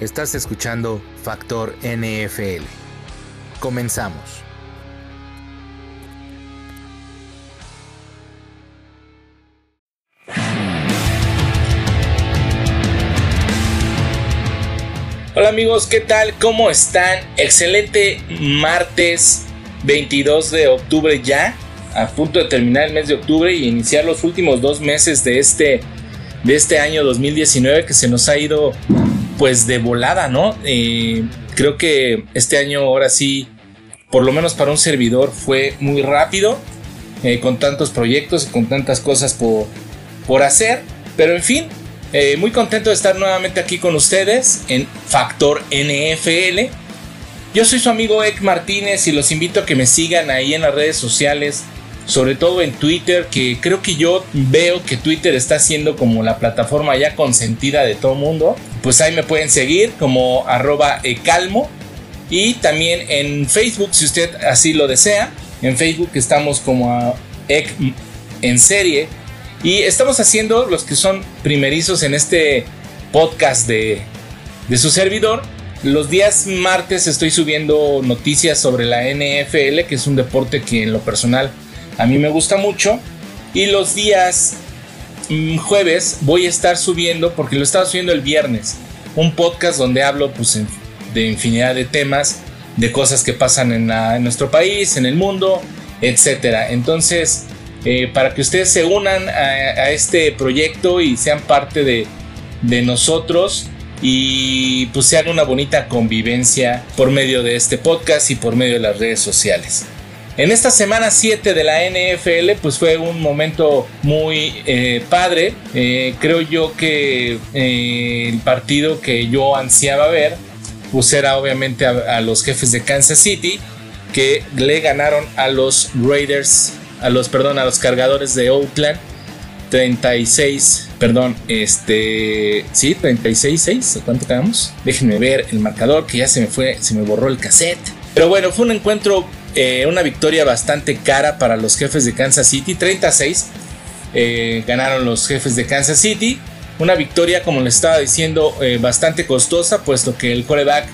Estás escuchando Factor NFL. Comenzamos. Hola amigos, ¿qué tal? ¿Cómo están? Excelente martes 22 de octubre ya, a punto de terminar el mes de octubre y iniciar los últimos dos meses de este, de este año 2019 que se nos ha ido pues de volada, ¿no? Eh, creo que este año ahora sí, por lo menos para un servidor, fue muy rápido, eh, con tantos proyectos y con tantas cosas por, por hacer, pero en fin, eh, muy contento de estar nuevamente aquí con ustedes en Factor NFL. Yo soy su amigo Ek Martínez y los invito a que me sigan ahí en las redes sociales, sobre todo en Twitter, que creo que yo veo que Twitter está siendo como la plataforma ya consentida de todo mundo. Pues ahí me pueden seguir como arroba ecalmo y también en Facebook si usted así lo desea. En Facebook estamos como a Ek en serie y estamos haciendo los que son primerizos en este podcast de, de su servidor. Los días martes estoy subiendo noticias sobre la NFL, que es un deporte que en lo personal a mí me gusta mucho. Y los días mm, jueves voy a estar subiendo, porque lo estaba subiendo el viernes, un podcast donde hablo pues, de infinidad de temas, de cosas que pasan en, nuestro país, en el mundo, etc. Entonces, eh, para que ustedes se unan a, este proyecto y sean parte de, de, nosotros y pues se haga una bonita convivencia por medio de este podcast y por medio de las redes sociales. En esta semana 7 de la NFL pues fue un momento muy eh, padre. Eh, creo yo que el partido que yo ansiaba ver pues era obviamente a los jefes de Kansas City que le ganaron a los Raiders a los, perdón, a los cargadores de Oakland. 36, perdón, este, sí, 36, 6, ¿cuánto quedamos? Déjenme ver el marcador que ya se me fue, se me borró el cassette. Pero bueno, fue un encuentro, eh, una victoria bastante cara para los jefes de Kansas City, 36. Eh, ganaron los jefes de Kansas City. Una victoria, como les estaba diciendo, eh, bastante costosa, puesto que el quarterback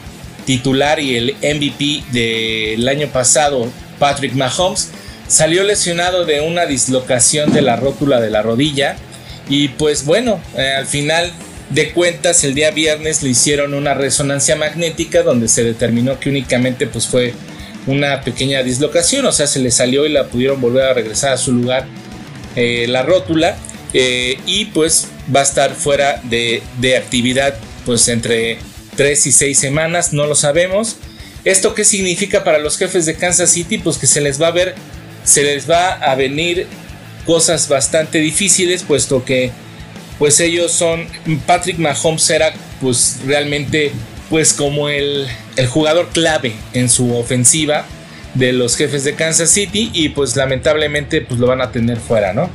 titular y el MVP del año pasado, Patrick Mahomes, salió lesionado de una dislocación de la rótula de la rodilla y pues bueno, al final de cuentas el día viernes le hicieron una resonancia magnética donde se determinó que únicamente pues fue una pequeña dislocación, o sea, se le salió y la pudieron volver a regresar a su lugar eh, la rótula eh, y pues va a estar fuera de, de actividad pues entre 3 y 6 semanas, no lo sabemos. ¿Esto qué significa para los jefes de Kansas City? Pues que se les va a ver se les va a venir cosas bastante difíciles, puesto que pues ellos son, Patrick Mahomes era pues realmente pues como el, el jugador clave en su ofensiva de los jefes de Kansas City y pues lamentablemente pues lo van a tener fuera, ¿no?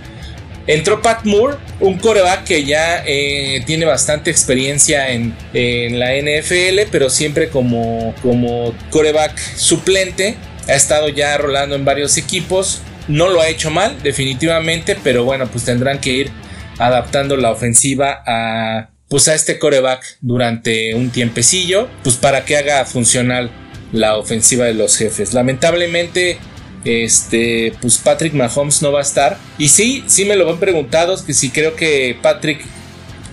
Entró Pat Moore, un coreback que ya eh, tiene bastante experiencia en, en, la NFL, pero siempre como, como coreback suplente ha estado ya rolando en varios equipos. No lo ha hecho mal, definitivamente, pero bueno, pues tendrán que ir adaptando la ofensiva a pues a este coreback durante un tiempecillo, pues para que haga funcional la ofensiva de los jefes. Lamentablemente, este, pues Patrick Mahomes no va a estar. Y sí, sí me lo han preguntado, que si creo que Patrick,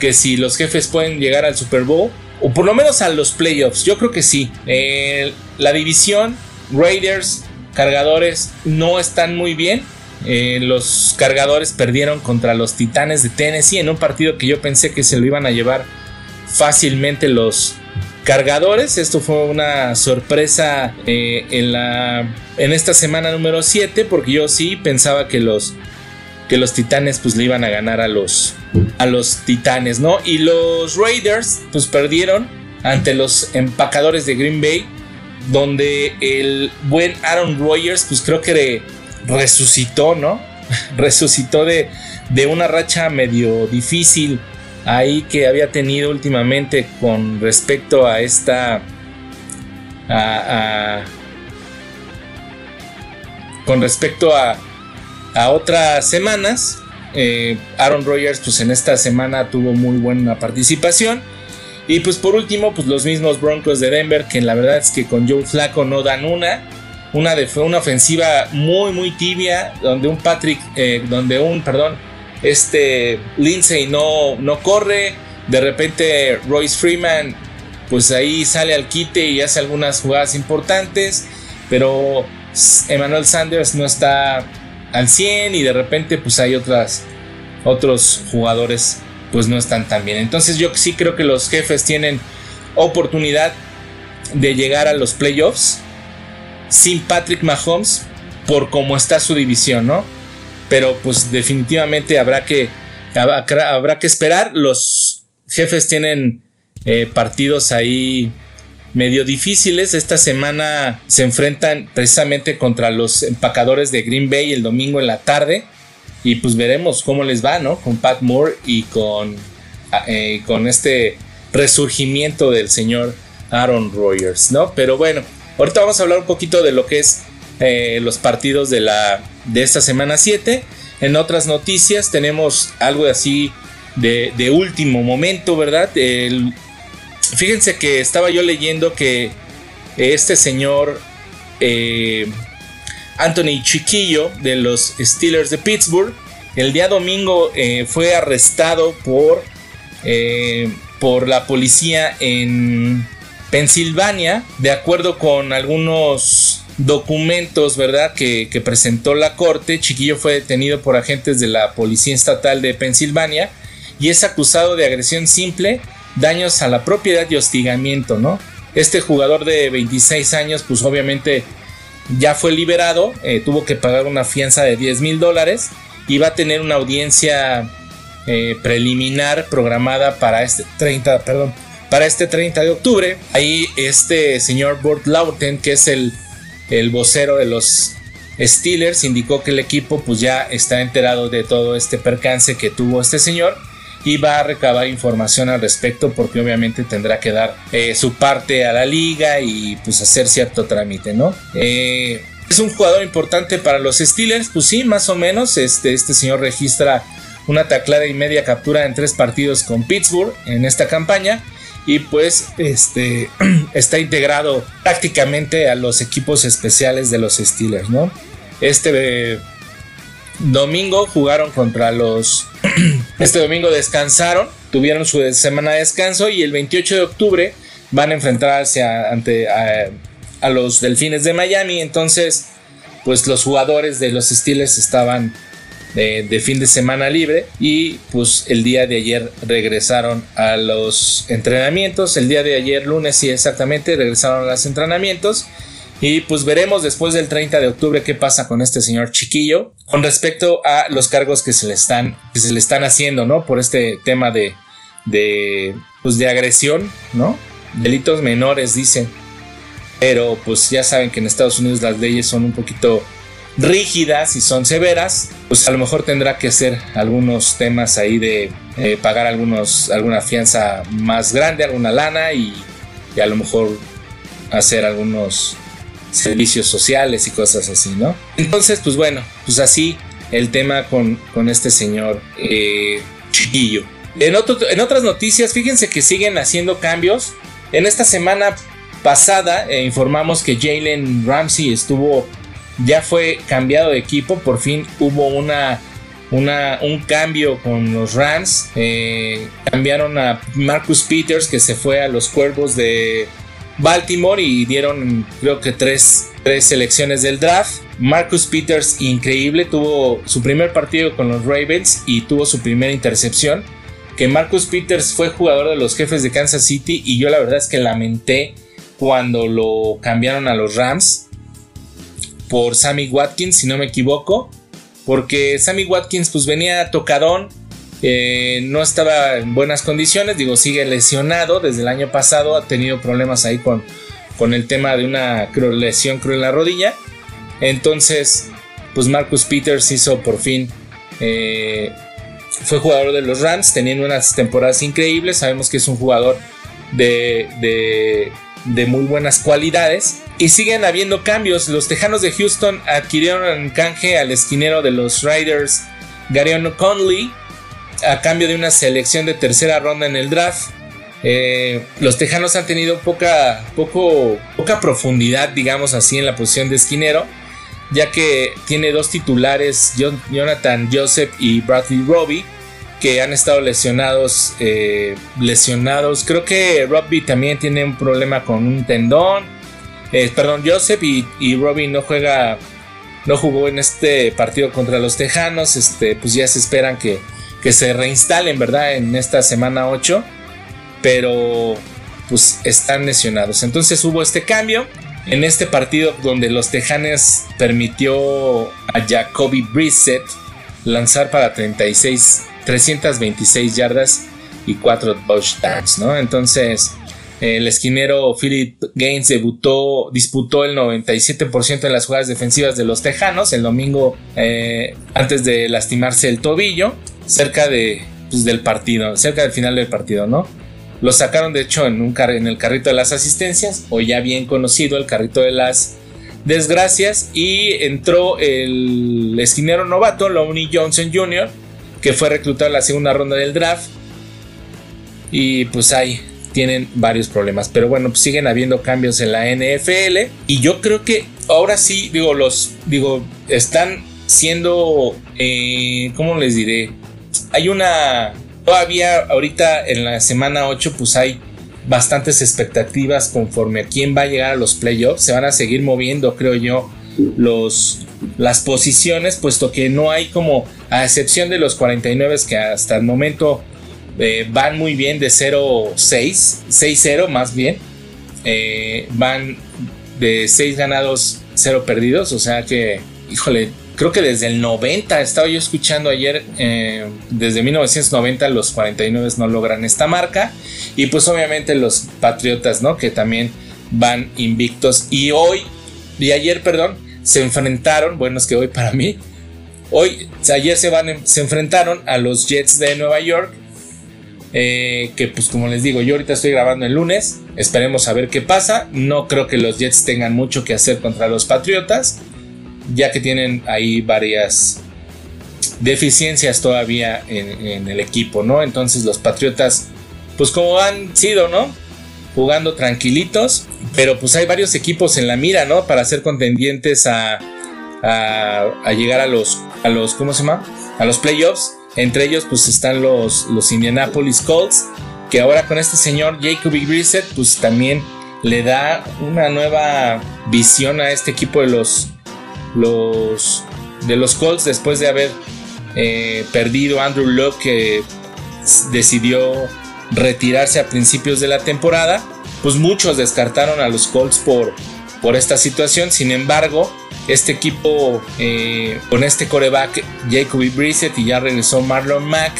que si los jefes pueden llegar al Super Bowl, o por lo menos a los playoffs, yo creo que sí. Eh, la división Raiders, cargadores no están muy bien. Eh, los cargadores perdieron contra los Titanes de Tennessee en un partido que yo pensé que se lo iban a llevar fácilmente los cargadores. Esto fue una sorpresa eh, en, la, en esta semana número 7 porque yo sí pensaba que los, que los Titanes pues le iban a ganar a los, a los Titanes, ¿no? Y los Raiders pues perdieron ante los empacadores de Green Bay donde el buen Aaron Rodgers, pues creo que resucitó, ¿no? resucitó de, de una racha medio difícil ahí que había tenido últimamente con respecto a esta... con respecto a, a otras semanas, eh, Aaron Rodgers pues en esta semana tuvo muy buena participación Y pues por último, pues los mismos Broncos de Denver, que la verdad es que con Joe Flaco no dan una. Una, de, una ofensiva muy, muy tibia, donde un Patrick, eh, donde un, perdón, este Lindsay no, no corre. De repente Royce Freeman, pues ahí sale al quite y hace algunas jugadas importantes. Pero Emmanuel Sanders no está al 100 y de repente pues hay otras, otros jugadores pues no están tan bien. Entonces yo sí creo que los jefes tienen oportunidad de llegar a los playoffs sin Patrick Mahomes por cómo está su división, ¿no? Pero pues definitivamente habrá que, habrá que esperar. Los jefes tienen eh, partidos ahí medio difíciles. Esta semana se enfrentan precisamente contra los empacadores de Green Bay el domingo en la tarde. Y pues veremos cómo les va, ¿no? Con Pat Moore y con, ah, eh, con este resurgimiento del señor Aaron Rodgers, ¿no? Pero bueno, ahorita vamos a hablar un poquito de lo que es eh, los partidos de, la, de esta semana 7. En otras noticias tenemos algo así de, último momento, ¿verdad? Fíjense que estaba yo leyendo que este señor eh, Anthony Chiquillo de los Steelers de Pittsburgh. El día domingo eh, fue arrestado por, por la policía en Pensilvania, de acuerdo con algunos documentos, ¿verdad? Que, presentó la corte. Chiquillo fue detenido por agentes de la Policía Estatal de Pensilvania y es acusado de agresión simple, daños a la propiedad y hostigamiento, ¿no? Este jugador de 26 años, pues obviamente ya fue liberado, eh, tuvo que pagar una fianza de 10 mil dólares y va a tener una audiencia eh, preliminar programada para este 30, perdón, para este 30 de octubre. Ahí este señor Burt Lauten, que es el, el vocero de los Steelers, indicó que el equipo pues ya está enterado de todo este percance que tuvo este señor y va a recabar información al respecto porque obviamente tendrá que dar eh, su parte a la liga y pues hacer cierto trámite, ¿no? Eh, es un jugador importante para los Steelers, pues sí, más o menos. Este, este señor registra una taclada y media captura en tres partidos con Pittsburgh en esta campaña y pues este está integrado prácticamente a los equipos especiales de los Steelers, ¿no? Este domingo jugaron contra los... este domingo descansaron, tuvieron su semana de descanso y el 28 de octubre van a enfrentarse ante a, los Delfines de Miami. Entonces, pues los jugadores de los Steelers estaban de, fin de semana libre y pues el día de ayer regresaron a los entrenamientos. El día de ayer, lunes, sí, exactamente, regresaron a los entrenamientos y pues veremos después del 30 de octubre qué pasa con este señor chiquillo con respecto a los cargos que se le están, que se le están haciendo, ¿no? Por este tema de, de, pues de agresión, ¿no? Delitos menores, dicen. Pero pues ya saben que en Estados Unidos las leyes son un poquito rígidas y son severas, pues a lo mejor tendrá que hacer algunos temas ahí de eh, pagar algunos, alguna fianza más grande, alguna lana y, y a lo mejor hacer algunos servicios sociales y cosas así, ¿no? Entonces, pues bueno, pues así el tema con, con este señor eh, chiquillo. En, en otras noticias, fíjense que siguen haciendo cambios. En esta semana pasada eh, informamos que Jalen Ramsey estuvo, ya fue cambiado de equipo, por fin hubo una, una, un cambio con los Rams. Eh, cambiaron a Marcus Peters que se fue a los Cuervos de Baltimore y dieron creo que tres, tres selecciones del draft. Marcus Peters, increíble, tuvo su primer partido con los Ravens y tuvo su primera intercepción. Que Marcus Peters fue jugador de los jefes de Kansas City y yo la verdad es que lamenté cuando lo cambiaron a los Rams por Sammy Watkins, si no me equivoco. Porque Sammy Watkins pues venía tocadón, eh, no estaba en buenas condiciones, digo, sigue lesionado desde el año pasado, ha tenido problemas ahí con, con el tema de una lesión cruel en la rodilla. Entonces, pues Marcus Peters hizo por fin, eh, fue jugador de los Rams, teniendo unas temporadas increíbles, sabemos que es un jugador de, de, de muy buenas cualidades. Y siguen habiendo cambios. Los Tejanos de Houston adquirieron en canje al esquinero de los Riders, Garion Conley, a cambio de una selección de tercera ronda en el draft. Eh, los Tejanos han tenido poca, poca profundidad, digamos así, en la posición de esquinero, ya que tiene dos titulares, Jonathan Joseph y Bradley Robbie, que han estado lesionados, eh, lesionados. Creo que Robbie también tiene un problema con un tendón. Eh, perdón, Joseph y, Robbie no juega, no jugó en este partido contra los Tejanos. Este, pues ya se esperan que, que se reinstalen, ¿verdad? En esta semana 8 pero pues están lesionados. Entonces hubo este cambio en este partido donde los Tejanes permitió a Jacoby Brissett lanzar para 36, 326 yardas y 4 touchdowns, ¿no? Entonces el esquinero Philip Gaines debutó, disputó el 97% en las jugadas defensivas de los Tejanos el domingo eh, antes de lastimarse el tobillo, cerca de, pues, del partido, cerca del final del partido, ¿no? Lo sacaron de hecho en, un en el carrito de las asistencias, o ya bien conocido el carrito de las desgracias, y entró el esquinero novato, Lonnie Johnson Jr., que fue reclutado en la segunda ronda del draft. Y pues ahí tienen varios problemas. Pero bueno, pues siguen habiendo cambios en la NFL. Y yo creo que ahora sí, digo, los, digo, están siendo, eh, ¿cómo les diré? Hay una Todavía ahorita en la semana 8 pues hay bastantes expectativas conforme a quién va a llegar a los playoffs. Se van a seguir moviendo, creo yo, los, las posiciones, puesto que no hay como, a excepción de los 49 que hasta el momento eh, van muy bien de 0-6, 6-0 más bien. Eh, van de 6 ganados, 0 perdidos, o sea que, híjole, creo que desde el 90, estaba yo escuchando ayer, eh, desde 1990 los 49 no logran esta marca. Y pues obviamente los Patriotas, ¿no? Que también van invictos. Y hoy, y ayer, perdón, se enfrentaron, bueno, es que hoy para mí, hoy, ayer se, van, se enfrentaron a los Jets de Nueva York. Eh, que pues como les digo, yo ahorita estoy grabando el lunes, esperemos a ver qué pasa. No creo que los Jets tengan mucho que hacer contra los Patriotas ya que tienen ahí varias deficiencias todavía en, el equipo, ¿no? Entonces los Patriotas, pues como han sido, ¿no? Jugando tranquilitos, pero pues hay varios equipos en la mira, ¿no? Para ser contendientes a, a, llegar a los, a los, ¿cómo se llama? A los playoffs. Entre ellos pues están los, los Indianapolis Colts, que ahora con este señor Jacoby Brissett pues también le da una nueva visión a este equipo de los los de los Colts después de haber eh, perdido Andrew Luck que decidió retirarse a principios de la temporada. Pues muchos descartaron a los Colts por, por esta situación. Sin embargo este equipo eh, con este coreback Jacoby Brissett y ya regresó Marlon Mack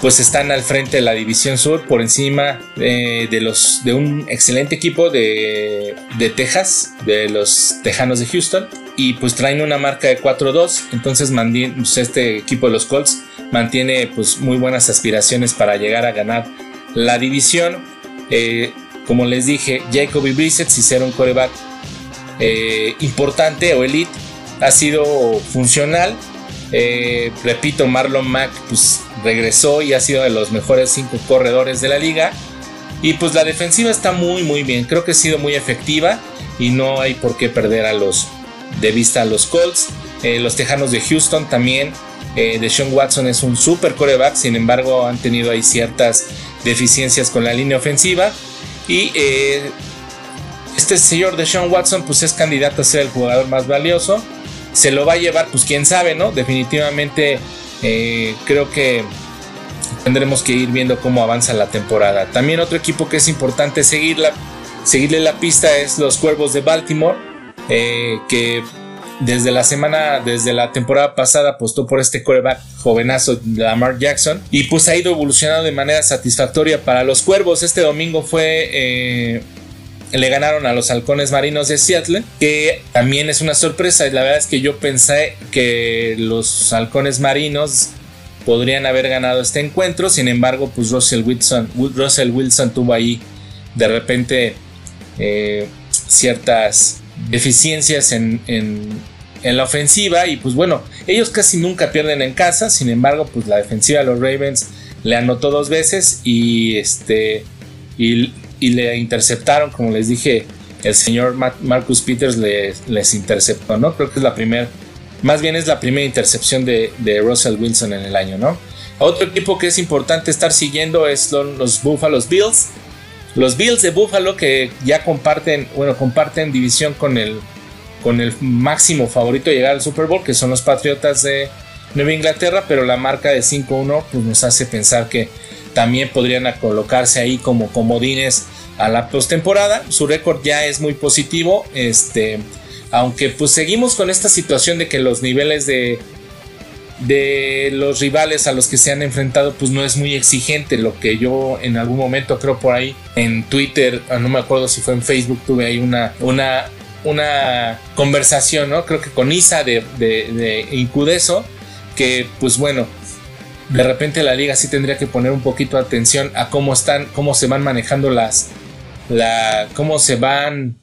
pues están al frente de la división sur por encima eh, de los de un excelente equipo de, de Texas de los Tejanos de Houston y pues traen una marca de 4-2. Entonces pues, este equipo de los Colts mantiene pues muy buenas aspiraciones para llegar a ganar la división. Eh, como les dije, Jacoby Brissett, si será un coreback eh, importante o elite, ha sido funcional. Eh, repito, Marlon Mack pues, regresó y ha sido de los mejores cinco corredores de la liga. Y pues la defensiva está muy muy bien, creo que ha sido muy efectiva y no hay por qué perder a los de vista a los Colts. Eh, los Tejanos de Houston también. Eh, Deshaun Watson es un super coreback, sin embargo han tenido ahí ciertas deficiencias con la línea ofensiva. Y este señor Deshaun Watson pues es candidato a ser el jugador más valioso. Se lo va a llevar, pues quién sabe, ¿no? Definitivamente eh, creo que tendremos que ir viendo cómo avanza la temporada. También otro equipo que es importante seguirla, seguirle la pista es los Cuervos de Baltimore eh, que desde la semana, desde la temporada pasada apostó por este coreback jovenazo Lamar Jackson y pues ha ido evolucionando de manera satisfactoria para los cuervos. Este domingo fue... Eh, le ganaron a los halcones marinos de Seattle, que también es una sorpresa. La verdad es que yo pensé que los halcones marinos podrían haber ganado este encuentro. Sin embargo, pues Russell Wilson, Russell Wilson tuvo ahí de repente eh, ciertas deficiencias en, la ofensiva y pues bueno, ellos casi nunca pierden en casa, sin embargo pues la defensiva de los Ravens le anotó dos veces y este y, le interceptaron, como les dije, el señor Marcus Peters les, interceptó, ¿no? Creo que es la primera, más bien es la primera intercepción de, Russell Wilson en el año, ¿no? Otro equipo que es importante estar siguiendo es los Buffalo Bills. Los Bills de Buffalo que ya comparten, bueno, comparten división con el, con el máximo favorito de llegar al Super Bowl, que son los Patriotas de Nueva Inglaterra, pero la marca de 5-1 pues nos hace pensar que también podrían colocarse ahí como comodines a la postemporada. Su récord ya es muy positivo, este, aunque pues seguimos con esta situación de que los niveles de de los rivales a los que se han enfrentado pues no es muy exigente lo que yo en algún momento creo por ahí en Twitter ah, no me acuerdo si fue en Facebook tuve ahí una una una conversación no creo que con Isa de, de, de Incudeso que pues bueno, de repente la liga sí tendría que poner un poquito de atención a cómo están, cómo se van manejando las, la, cómo se van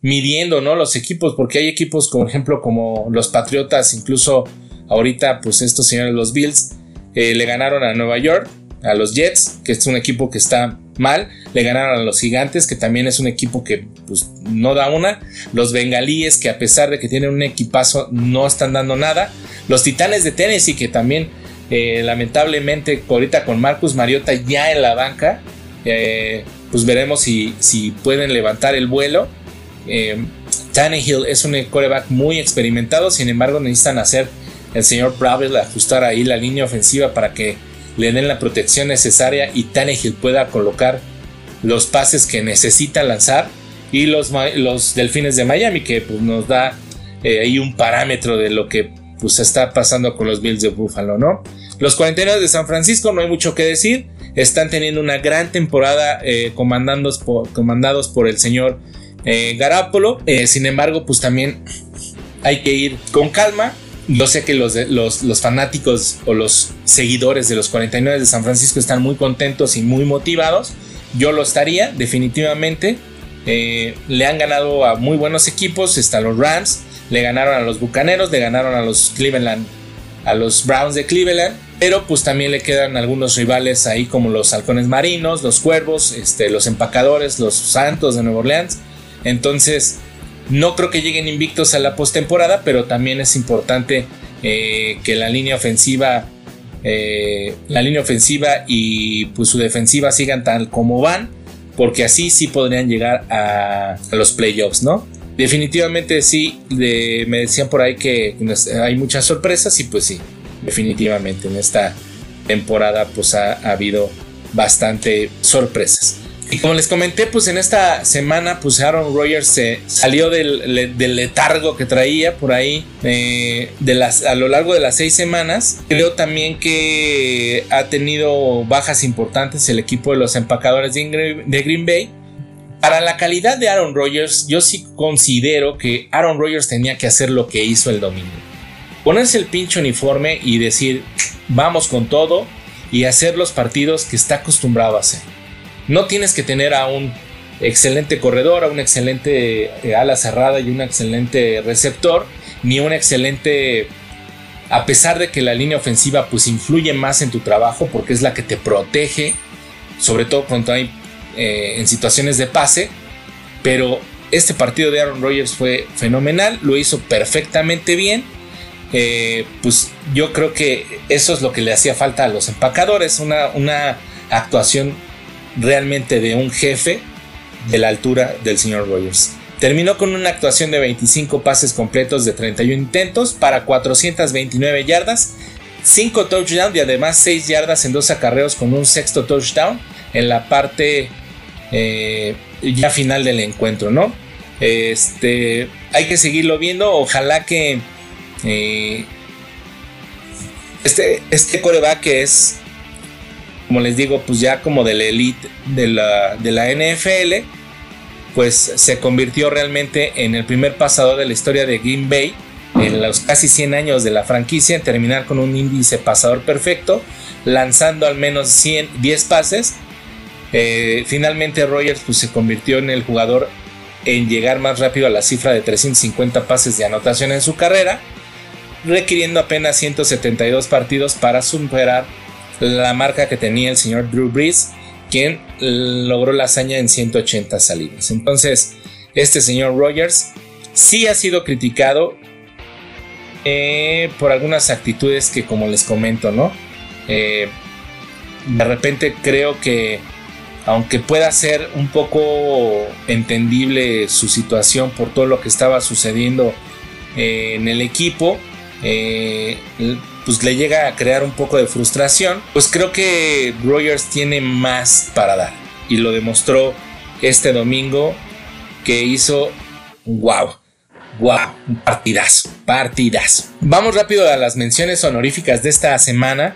midiendo, ¿no? Los equipos, porque hay equipos, por ejemplo, como los Patriotas, incluso ahorita, pues estos señores, los Bills, eh, le ganaron a Nueva York, a los Jets, que es un equipo que está mal, le ganaron a los Gigantes, que también es un equipo que pues no da una, los Bengalíes, que a pesar de que tienen un equipazo, no están dando nada, los Titanes de Tennessee, que también eh, lamentablemente ahorita con Marcus Mariota ya en la banca, eh, pues veremos si, si, pueden levantar el vuelo. Eh, Tannehill es un coreback muy experimentado, sin embargo necesitan hacer el señor Bravel ajustar ahí la línea ofensiva para que le den la protección necesaria y Tannehill pueda colocar los pases que necesita lanzar y los, los Delfines de Miami que pues, nos da ahí un parámetro de lo que pues está pasando con los Bills de Buffalo, ¿no? Los 49 de San Francisco, no hay mucho que decir, están teniendo una gran temporada eh, comandados, por, el señor eh, Garapolo, eh, sin embargo, pues también hay que ir con calma. Yo sé que los, fanáticos o los seguidores de los 49 de San Francisco están muy contentos y muy motivados. Yo lo estaría, definitivamente. le han ganado a muy buenos equipos, están los Rams, le ganaron a los Bucaneros, le ganaron a los Cleveland, a los Browns de Cleveland, pero pues también le quedan algunos rivales ahí como los Halcones Marinos, los Cuervos, este, los Empacadores, los Santos de Nueva Orleans. Entonces, no creo que lleguen invictos a la postemporada, pero también es importante eh, que la línea ofensiva, eh, la línea ofensiva y pues su defensiva sigan tal como van, porque así sí podrían llegar a, a los playoffs, ¿no? Definitivamente sí, me decían por ahí que hay muchas sorpresas y pues sí, definitivamente en esta temporada pues ha, habido bastante sorpresas. Y como les comenté, pues en esta semana, pues Aaron Rodgers se salió del, letargo que traía por ahí eh, de las, a lo largo de las seis semanas. Creo también que ha tenido bajas importantes el equipo de los empacadores de Green Bay. Para la calidad de Aaron Rodgers, yo sí considero que Aaron Rodgers tenía que hacer lo que hizo el domingo. Ponerse el pinche uniforme y decir, vamos con todo y hacer los partidos que está acostumbrado a hacer. No tienes que tener a un excelente corredor, a un excelente eh, ala cerrada y un excelente receptor, ni un excelente a pesar de que la línea ofensiva pues influye más en tu trabajo porque es la que te protege, sobre todo cuando hay eh, en situaciones de pase, pero este partido de Aaron Rodgers fue fenomenal, lo hizo perfectamente bien. Eh, pues yo creo que eso es lo que le hacía falta a los empacadores, una, una actuación realmente de un jefe de la altura del señor Rogers. Terminó con una actuación de 25 pases completos de 31 intentos para 429 yardas, 5 touchdowns y además 6 yardas en dos acarreos con un sexto touchdown en la parte eh, ya final del encuentro, ¿no? Este, hay que seguirlo viendo. Ojalá que eh, este, este coreback es, como les digo, pues ya como de la elite de la, de la NFL, pues se convirtió realmente en el primer pasador de la historia de Green Bay en los casi 100 años de la franquicia, en terminar con un índice pasador perfecto, lanzando al menos 100, 10 pases eh, finalmente Rogers pues, se convirtió en el jugador en llegar más rápido a la cifra de 350 pases de anotación en su carrera, requiriendo apenas 172 partidos para superar la marca que tenía el señor Drew Brees, quien logró la hazaña en 180 salidas. Entonces, este señor Rogers sí ha sido criticado eh, por algunas actitudes que, como les comento, ¿no? Eh, de repente creo que, aunque pueda ser un poco entendible su situación por todo lo que estaba sucediendo eh, en el equipo, pues le llega a crear un poco de frustración, pues creo que Rogers tiene más para dar y lo demostró este domingo que hizo wow. Wow, partidazo, partidazo. Vamos rápido a las menciones honoríficas de esta semana.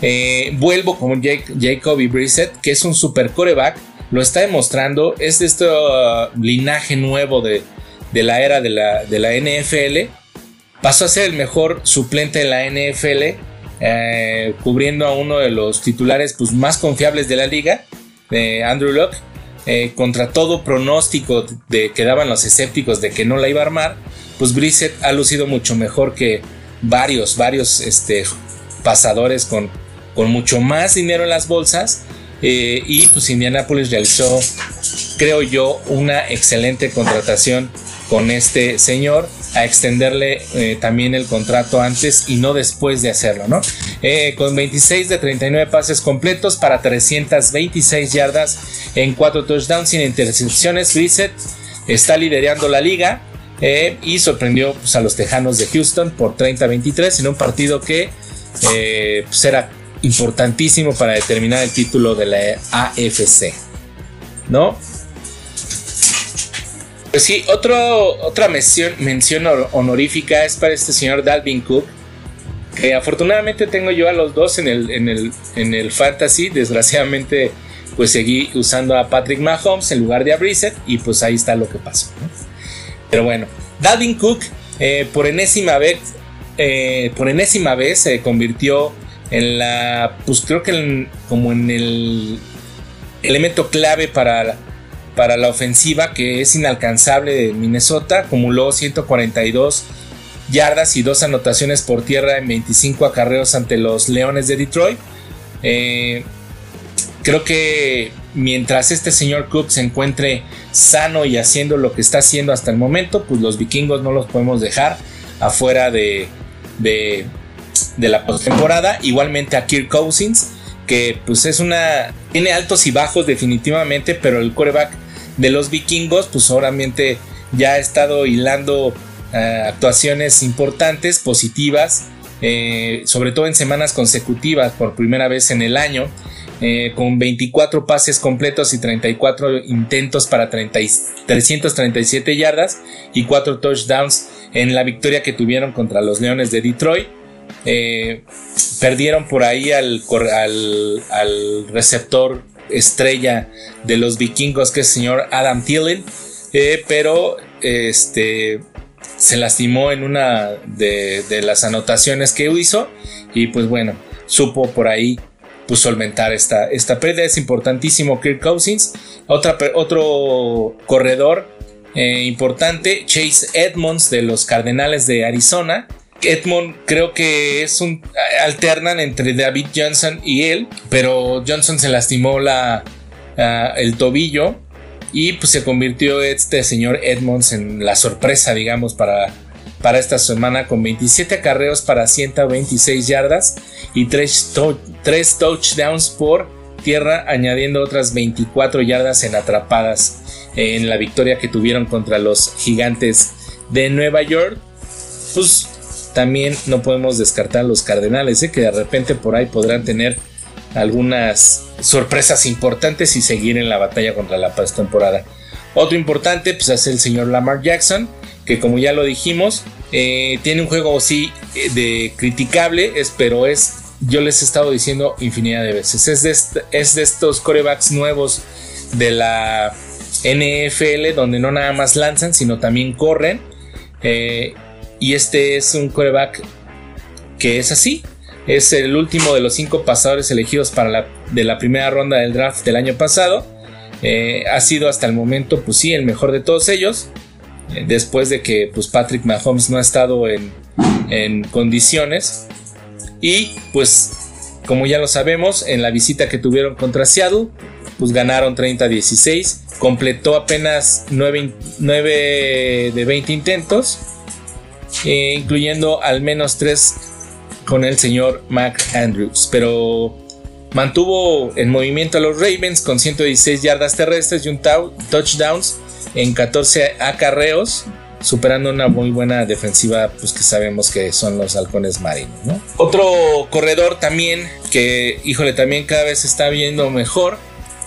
Eh, vuelvo con Jake, Jacoby Brissett, que es un super coreback. Lo está demostrando. Es de este uh, linaje nuevo de, la era de la, de la NFL pasó a ser el mejor suplente en la NFL, eh, cubriendo a uno de los titulares pues, más confiables de la liga, de Andrew Locke. Eh, contra todo pronóstico de que daban los escépticos de que no la iba a armar, pues Brissett ha lucido mucho mejor que varios, varios este, pasadores con, con mucho más dinero en las bolsas. Eh, y pues Indianapolis realizó, creo yo, una excelente contratación con este señor a extenderle eh, también el contrato antes y no después de hacerlo, ¿no? Eh, con 26 de 39 pases completos para 326 yardas en 4 touchdowns sin intercepciones, Reset está liderando la liga eh, y sorprendió pues, a los Tejanos de Houston por 30-23 en un partido que pues, era importantísimo para determinar el título de la AFC, ¿no? Pues sí, otra mención, mención honorífica es para este señor Dalvin Cook. Que afortunadamente tengo yo a los dos en el, en el, en el fantasy. Desgraciadamente, pues seguí usando a Patrick Mahomes en lugar de a Brissett. Y pues ahí está lo que pasó. Pero bueno, Dalvin Cook eh, por enésima vez. Eh, por enésima vez se convirtió en la. Pues creo que como en el elemento clave para para la ofensiva que es inalcanzable de Minnesota. Acumuló 142 yardas y dos anotaciones por tierra en 25 acarreos ante los Leones de Detroit. Eh, creo que mientras este señor Cook se encuentre sano y haciendo lo que está haciendo hasta el momento, pues los vikingos no los podemos dejar afuera de, de, de la postemporada. Igualmente a Kirk Cousins, que pues es una... Tiene altos y bajos definitivamente, pero el coreback de los vikingos, pues obviamente ya ha estado hilando eh, actuaciones importantes, positivas, eh, sobre todo en semanas consecutivas por primera vez en el año, eh, con 24 pases completos y 34 intentos para 337 yardas y 4 touchdowns en la victoria que tuvieron contra los Leones de Detroit. Perdieron por ahí al receptor estrella de los vikingos, que es el señor Adam Thielen, eh, pero este se lastimó en una de, las anotaciones que hizo y pues bueno, supo por ahí pues solventar esta, esta pérdida. Es importantísimo Kirk Cousins. Otra, otro corredor eh, importante, Chase Edmonds de los Cardenales de Arizona, Edmond creo que es un alternan entre David Johnson y él, pero Johnson se lastimó la, el tobillo y pues se convirtió este señor Edmonds en la sorpresa, digamos, para, para esta semana con 27 acarreos para 126 yardas y 3, 3 touchdowns por tierra, añadiendo otras 24 yardas en atrapadas en la victoria que tuvieron contra los gigantes de Nueva York. Pues también no podemos descartar los Cardenales, ¿eh? que de repente por ahí podrán tener algunas sorpresas importantes y seguir en la batalla contra la temporada. Otro importante pues, es el señor Lamar Jackson, que como ya lo dijimos, eh, tiene un juego así eh, de criticable, pero es, yo les he estado diciendo infinidad de veces, es de, es de estos corebacks nuevos de la NFL, donde no nada más lanzan, sino también corren. Y este es un quarterback que es así. Es el último de los cinco pasadores elegidos para la, de la primera ronda del draft del año pasado. Eh, ha sido hasta el momento, pues sí, el mejor de todos ellos. Eh, después de que pues, Patrick Mahomes no ha estado en, en condiciones. Y pues, como ya lo sabemos, en la visita que tuvieron contra Seattle, pues ganaron 30-16. Completó apenas 9, de 20 intentos, eh, incluyendo al menos 3 con el señor Mac Andrews. Pero mantuvo en movimiento a los Ravens con 116 yardas terrestres y un touchdowns en 14 acarreos superando una muy buena defensiva, pues que sabemos que son los halcones marinos, Otro corredor también que, híjole, también cada vez está viendo mejor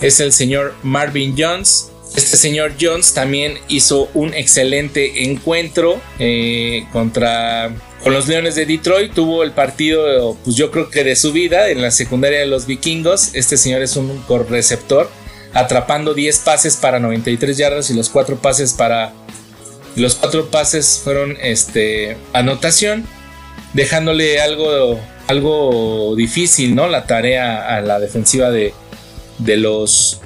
es el señor Marvin Jones. Este señor Jones también hizo un excelente encuentro eh, contra con los Leones de Detroit. Tuvo el partido, pues yo creo que de su vida en la secundaria de los vikingos. Este señor es un receptor, atrapando 10 pases para 93 yardas y los 4 pases para los cuatro pases fueron este, anotación, dejándole algo, algo difícil, ¿no? La tarea a la defensiva de, de, los,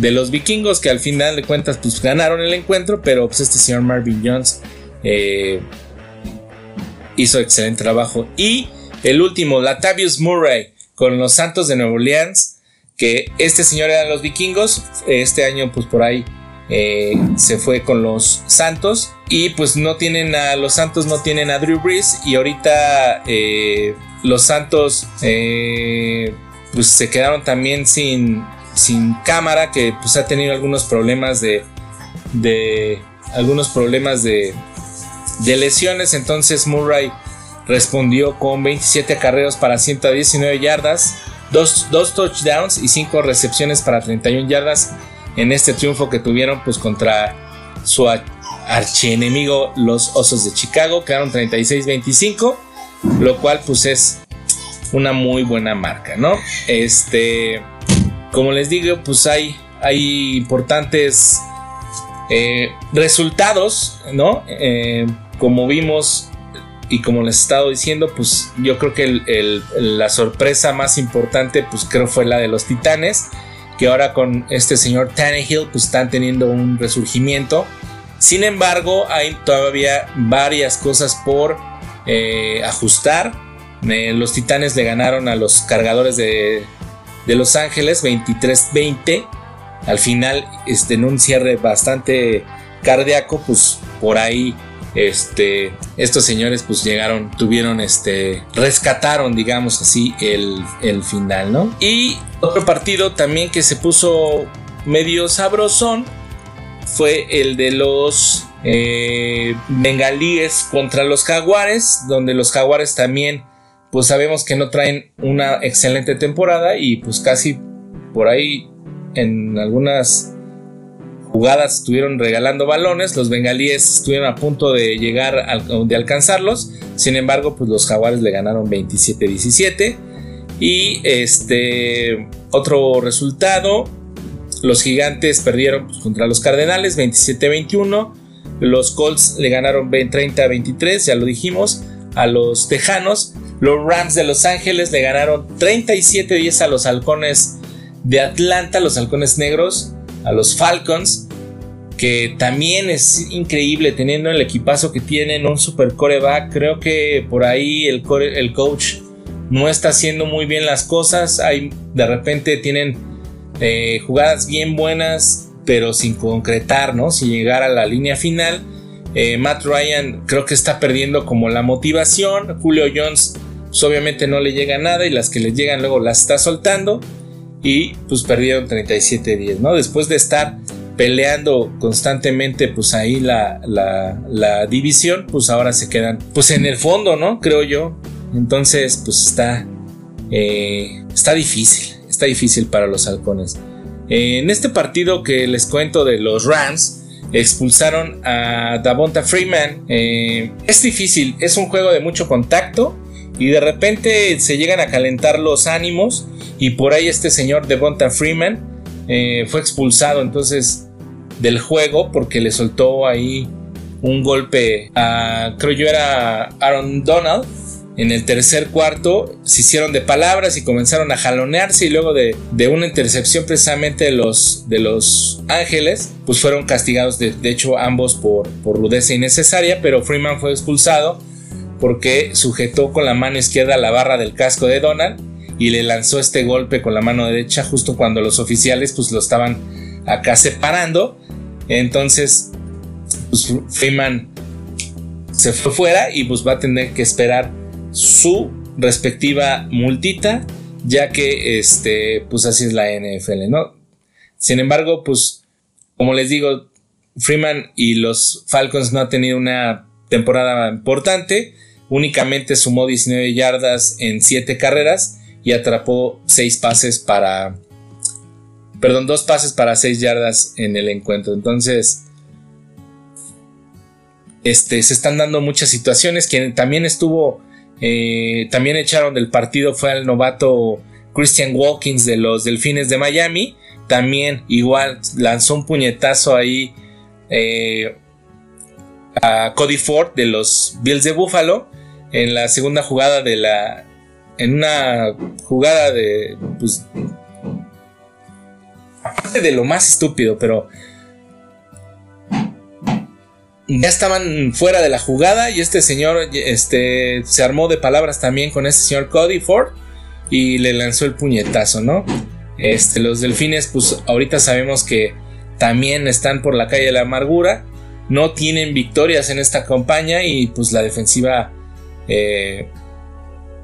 de los vikingos, que al final de cuentas pues, ganaron el encuentro, pero pues, este señor Marvin Jones eh, hizo excelente trabajo. Y el último, Latavius Murray, con los Santos de Nueva Orleans, que este señor era los vikingos, este año pues por ahí eh, se fue con los Santos y pues no tienen a los Santos, no tienen a Drew Brees y ahorita eh, los Santos pues se quedaron también sin, sin cámara que pues ha tenido algunos problemas de, de algunos problemas de, de lesiones entonces Murray respondió con 27 acarreos para 119 yardas, dos, dos touchdowns y 5 recepciones para 31 yardas en este triunfo que tuvieron pues contra su archienemigo los Osos de Chicago, quedaron 36-25, lo cual pues es una muy buena marca, ¿no? Este, como les digo, pues hay, hay importantes eh, resultados, ¿no? Eh, como vimos y como les he estado diciendo, pues yo creo que la sorpresa más importante, pues creo fue la de los Titanes que ahora con este señor Tannehill pues están teniendo un resurgimiento. Sin embargo, hay todavía varias cosas por eh, ajustar. Los Titanes le ganaron a los cargadores de, Los Ángeles 23-20. Al final, este, en un cierre bastante cardíaco, pues por ahí este, estos señores pues llegaron, tuvieron, este, rescataron, digamos así, el, el final, ¿no? Y otro partido también que se puso medio sabrosón fue el de los eh, bengalíes contra los jaguares, donde los jaguares también, pues sabemos que no traen una excelente temporada y pues casi por ahí en algunas jugadas estuvieron regalando balones, los bengalíes estuvieron a punto de llegar, de alcanzarlos, sin embargo, pues los jaguares le ganaron 27-17. Y este otro resultado, los gigantes perdieron pues, contra los cardenales 27-21, los Colts le ganaron 30-23, ya lo dijimos, a los tejanos, los Rams de Los Ángeles le ganaron 37-10 a los halcones de Atlanta, los halcones negros, a los Falcons, que también es increíble teniendo el equipazo que tienen, un super coreback. Creo que por ahí el, el coach no está haciendo muy bien las cosas. Hay, de repente tienen eh, jugadas bien buenas, pero sin concretar, ¿no? Sin llegar a la línea final. Eh, Matt Ryan creo que está perdiendo como la motivación. Julio Jones, pues, obviamente no le llega nada y las que le llegan luego las está soltando y pues perdieron 37-10, ¿no? Después de estar peleando constantemente pues ahí la, la, división, pues ahora se quedan pues en el fondo, ¿no? Creo yo. Entonces pues está, eh, está difícil, está difícil para los halcones. en este partido que les cuento de los Rams, expulsaron a Davonta Freeman. Eh, es difícil, es un juego de mucho contacto y de repente se llegan a calentar los ánimos y por ahí este señor Devonta Freeman eh, fue expulsado entonces del juego porque le soltó ahí un golpe a, creo yo era Aaron Donald. En el tercer cuarto se hicieron de palabras y comenzaron a jalonearse y luego de, una intercepción precisamente de los, de los Ángeles, pues fueron castigados de, hecho ambos por, por rudeza innecesaria, pero Freeman fue expulsado porque sujetó con la mano izquierda la barra del casco de Donald y le lanzó este golpe con la mano derecha justo cuando los oficiales pues lo estaban acá separando. Entonces pues, Freeman se fue fuera y pues va a tener que esperar su respectiva multita ya que este pues así es la NFL, ¿no? Sin embargo, pues como les digo, Freeman y los Falcons no han tenido una temporada importante, únicamente sumó 19 yardas en 7 carreras y atrapó 6 pases para perdón, 2 pases para 6 yardas en el encuentro. Entonces, este, se están dando muchas situaciones. Quien también estuvo, eh, también echaron del partido fue al novato Christian Walkins de los Delfines de Miami. También igual lanzó un puñetazo ahí eh, a Cody Ford de los Bills de Buffalo en la segunda jugada de la en una jugada de pues aparte de lo más estúpido pero ya estaban fuera de la jugada y este señor este, se armó de palabras también con este señor Cody Ford y le lanzó el puñetazo, ¿no? Este, los delfines, pues ahorita sabemos que también están por la calle de la amargura, no tienen victorias en esta campaña y pues la defensiva, eh,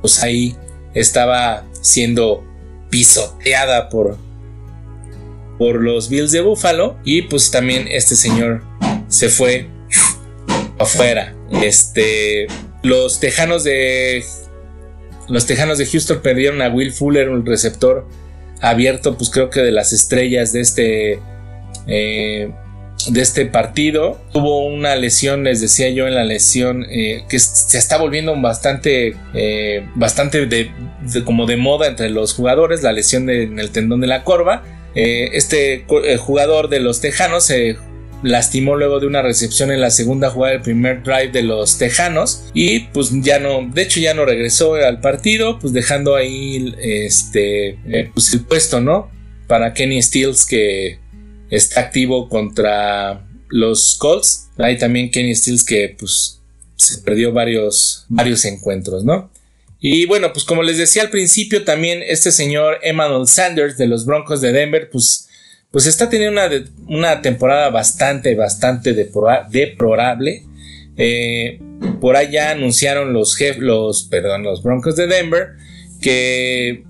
pues ahí estaba siendo pisoteada por, por los Bills de Buffalo y pues también este señor se fue afuera. Este, los Tejanos de los Tejanos de Houston perdieron a Will Fuller, un receptor abierto, pues creo que de las estrellas de este eh, de este partido. Tuvo una lesión, les decía yo, en la lesión eh, que se está volviendo bastante, eh, bastante de, como de moda entre los jugadores, la lesión en el tendón de la corva. este jugador de los Tejanos se lastimó luego de una recepción en la segunda jugada del primer drive de los Tejanos y pues ya no, de hecho ya no regresó al partido, pues dejando ahí este eh, pues el puesto, ¿no? Para Kenny Stills que está activo contra los Colts. Hay también Kenny Stills que pues se perdió varios varios encuentros, ¿no? Y bueno, pues como les decía al principio, también este señor Emmanuel Sanders de los Broncos de Denver, pues pues está teniendo una, una temporada bastante, bastante deplorable. Eh, por allá anunciaron los, los, perdón, los Broncos de Denver que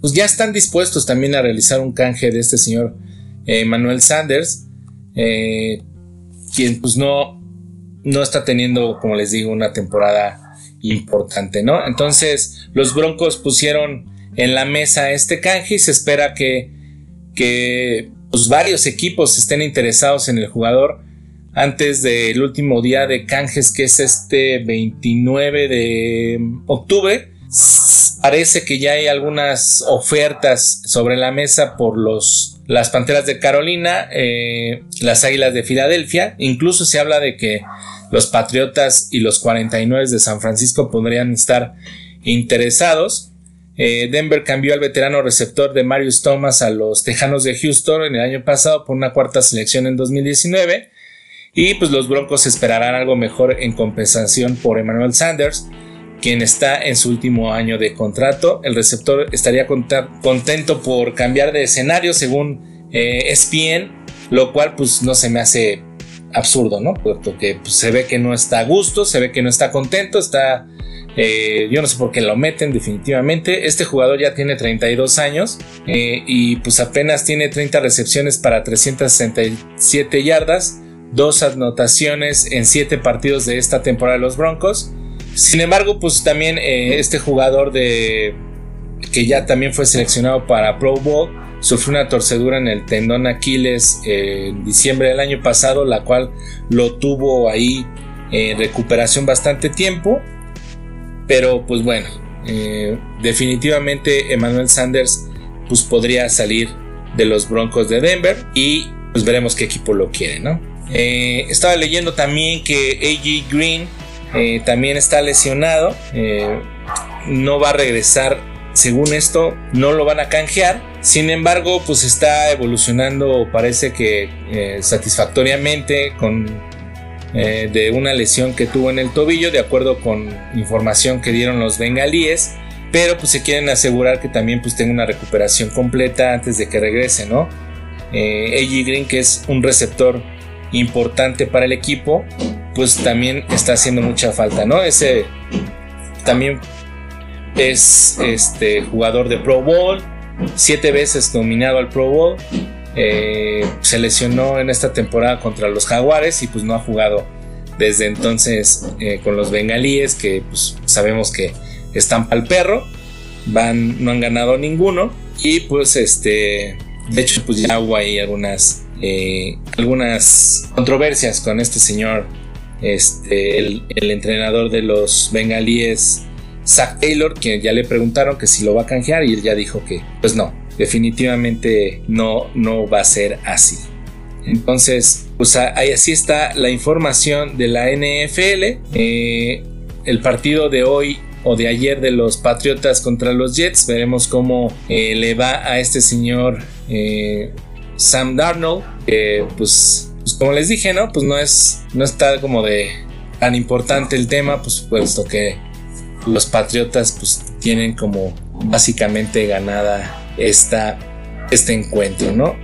pues ya están dispuestos también a realizar un canje de este señor eh, Manuel Sanders, eh, quien pues no, no está teniendo, como les digo, una temporada importante, ¿no? Entonces los Broncos pusieron en la mesa este canje y se espera que que pues, varios equipos estén interesados en el jugador antes del último día de canjes que es este 29 de octubre. Parece que ya hay algunas ofertas sobre la mesa por los, las Panteras de Carolina, eh, las Águilas de Filadelfia. Incluso se habla de que los Patriotas y los 49 de San Francisco podrían estar interesados. Eh, Denver cambió al veterano receptor de Marius Thomas a los Tejanos de Houston en el año pasado por una cuarta selección en 2019. Y pues los Broncos esperarán algo mejor en compensación por Emmanuel Sanders, quien está en su último año de contrato. El receptor estaría contento por cambiar de escenario según eh, ESPN, lo cual pues no se me hace absurdo, ¿no? Porque pues, se ve que no está a gusto, se ve que no está contento, está eh, yo no sé por qué lo meten definitivamente. Este jugador ya tiene 32 años eh, y pues apenas tiene 30 recepciones para 367 yardas, dos anotaciones en 7 partidos de esta temporada de los Broncos. Sin embargo, pues también eh, este jugador de que ya también fue seleccionado para Pro Bowl sufrió una torcedura en el tendón Aquiles en diciembre del año pasado, la cual lo tuvo ahí en recuperación bastante tiempo pero pues bueno, eh, definitivamente Emmanuel Sanders pues podría salir de los Broncos de Denver y pues veremos qué equipo lo quiere, ¿no? Eh, estaba leyendo también que AJ Green eh, también está lesionado, no va a regresar, según esto, no lo van a canjear. Sin embargo, pues está evolucionando, parece que satisfactoriamente con eh, de una lesión que tuvo en el tobillo, de acuerdo con información que dieron los bengalíes. pero pues se quieren asegurar que también pues tenga una recuperación completa antes de que regrese, ¿no? Eh, Green, que es un receptor importante para el equipo, pues también está haciendo mucha falta, ¿no? Ese también es este jugador de Pro Bowl, siete veces nominado al Pro Bowl. Eh, se lesionó en esta temporada contra los Jaguares y pues no ha jugado desde entonces eh, con los bengalíes que pues sabemos que están para el perro, van, no han ganado ninguno y pues este, de hecho pues ya hubo ahí algunas, eh, algunas controversias con este señor, este, el, entrenador de los bengalíes Zach Taylor, quien ya le preguntaron que si lo va a canjear y él ya dijo que pues no, definitivamente no, no va a ser así. Entonces, pues ahí así está la información de la NFL. Eh, el partido de hoy o de ayer de los Patriotas contra los Jets. Veremos cómo eh, le va a este señor eh, Sam Darnold. Pues, pues, como les dije, ¿no? Pues no es. No está como de tan importante el tema. Pues puesto que los Patriotas pues tienen como básicamente ganada esta, este encuentro, ¿no?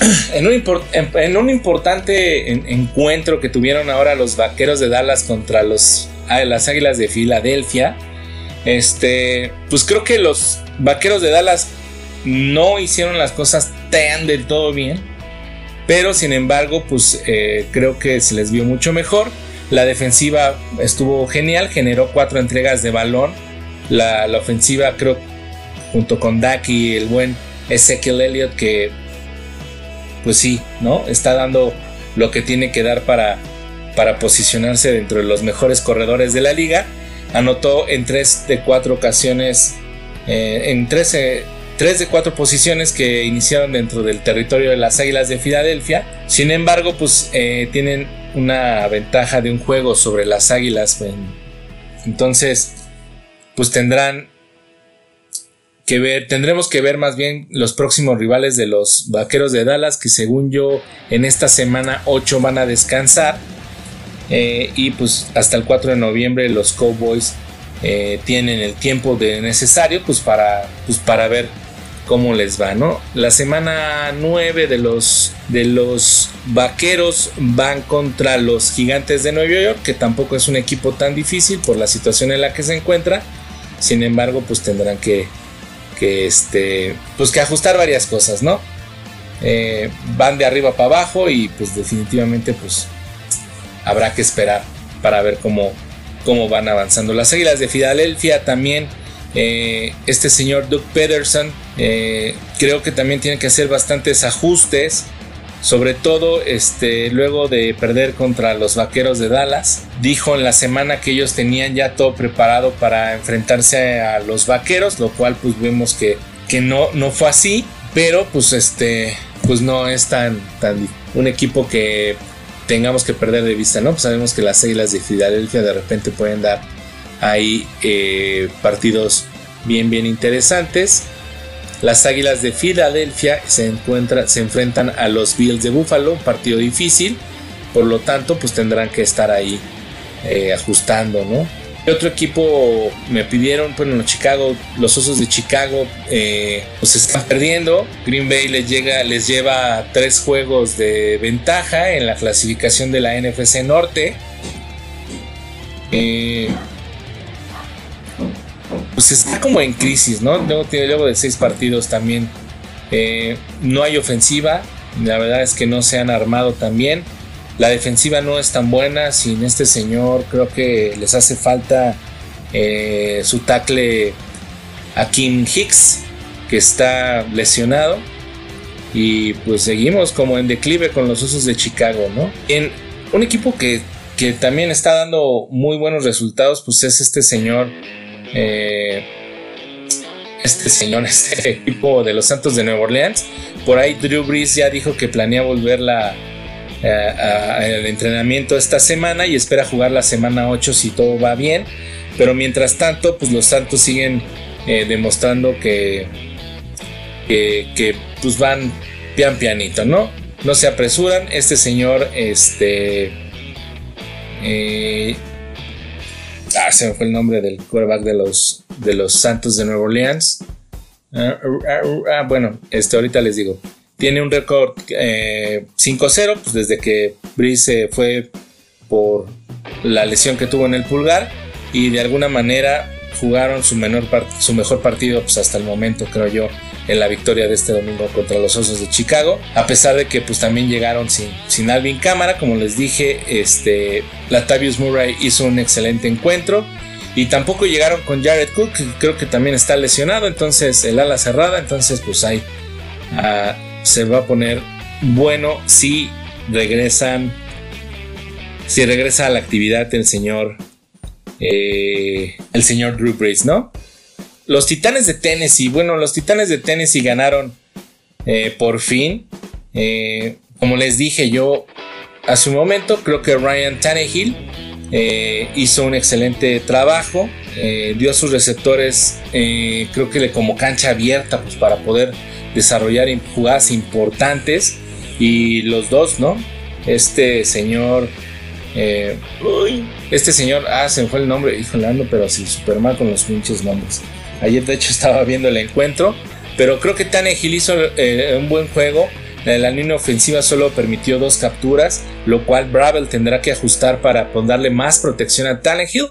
En un, importante encuentro que tuvieron ahora los Vaqueros de Dallas contra los, ah, las Águilas de Filadelfia, este, pues creo que los Vaqueros de Dallas no hicieron las cosas tan del todo bien, pero sin embargo, pues eh, creo que se les vio mucho mejor. La defensiva estuvo genial, generó cuatro entregas de balón. La, ofensiva creo junto con Dak y el buen Ezekiel Elliott que pues sí, ¿no? Está dando lo que tiene que dar para, para posicionarse dentro de los mejores corredores de la liga. Anotó en tres de cuatro ocasiones, eh, en tres de cuatro posiciones que iniciaron dentro del territorio de las Águilas de Filadelfia. Sin embargo, pues eh, tienen una ventaja de un juego sobre las Águilas. Entonces, pues tendrán que ver, tendremos que ver más bien los próximos rivales de los Vaqueros de Dallas, que según yo en esta semana 8 van a descansar. Eh, y pues hasta el 4 de noviembre los Cowboys eh, tienen el tiempo de necesario pues para, pues para ver cómo les va, ¿no? La semana 9 de los, de los Vaqueros van contra los Gigantes de Nueva York, que tampoco es un equipo tan difícil por la situación en la que se encuentra. Sin embargo, pues tendrán que, que este, pues que ajustar varias cosas, ¿no? Eh, van de arriba para abajo y pues definitivamente pues habrá que esperar para ver cómo, cómo van avanzando. Las Águilas de Filadelfia también, eh, este señor Doug Pederson, eh, creo que también tiene que hacer bastantes ajustes sobre todo este, luego de perder contra los Vaqueros de Dallas. Dijo en la semana que ellos tenían ya todo preparado para enfrentarse a los Vaqueros, lo cual pues vemos que, que no, no fue así, pero pues este pues no es tan, tan un equipo que tengamos que perder de vista, ¿no? Pues sabemos que las Águilas de Filadelfia de repente pueden dar ahí eh, partidos bien bien interesantes. Las Águilas de Filadelfia se, se enfrentan a los Bills de Buffalo, partido difícil, por lo tanto pues tendrán que estar ahí eh, ajustando, ¿no? otro equipo me pidieron? Bueno, los Chicago, los Osos de Chicago, eh, pues están perdiendo. Green Bay les llega, les lleva tres juegos de ventaja en la clasificación de la NFC Norte. Eh, pues está como en crisis, ¿no? Luego, luego de seis partidos también eh, no hay ofensiva. La verdad es que no se han armado tan bien. La defensiva no es tan buena. Sin este señor, creo que les hace falta eh, su tackle a Kim Hicks, que está lesionado. Y pues seguimos como en declive con los Osos de Chicago, ¿no? En un equipo que, que también está dando muy buenos resultados, pues es este señor eh, este señor, este equipo de los Santos de Nueva Orleans. Por ahí Drew Brees ya dijo que planea volver la, al entrenamiento esta semana y espera jugar la semana 8 si todo va bien. Pero mientras tanto, pues los Santos siguen eh, demostrando que, que, pues van pian pianito, ¿no? No se apresuran. Este señor, este... Eh, Ah, se me fue el nombre del quarterback de los, de los Santos de Nueva Orleans. Ah, ah, bueno, este ahorita les digo. Tiene un récord 5-0, eh, pues desde que Brice fue por la lesión que tuvo en el pulgar y de alguna manera jugaron su, menor su mejor partido pues hasta el momento, creo yo, en la victoria de este domingo contra los Osos de Chicago. A pesar de que pues también llegaron sin, sin Alvin Cámara, como les dije, este, Latavius Murray hizo un excelente encuentro. Y tampoco llegaron con Jared Cook, que creo que también está lesionado, entonces el ala cerrada, entonces pues ahí ah, se va a poner bueno si regresan, si regresa a la actividad el señor, eh, el señor Drew Brees, ¿no? Los Titanes de Tennessee, bueno, los Titanes de Tennessee ganaron eh, por fin. Eh, como les dije yo hace un momento, creo que Ryan Tannehill eh, hizo un excelente trabajo. dio a sus receptores, creo que como cancha abierta pues, para poder desarrollar jugadas importantes. Y los dos, ¿no? Este señor. Este señor, ah, se me fue el nombre, híjole, pero así, super mal con los pinches nombres. Ayer de hecho estaba viendo el encuentro, pero creo que Tannehill hizo eh, un buen juego. La línea ofensiva solo permitió dos capturas, lo cual Bravel tendrá que ajustar para darle más protección a Tannehill.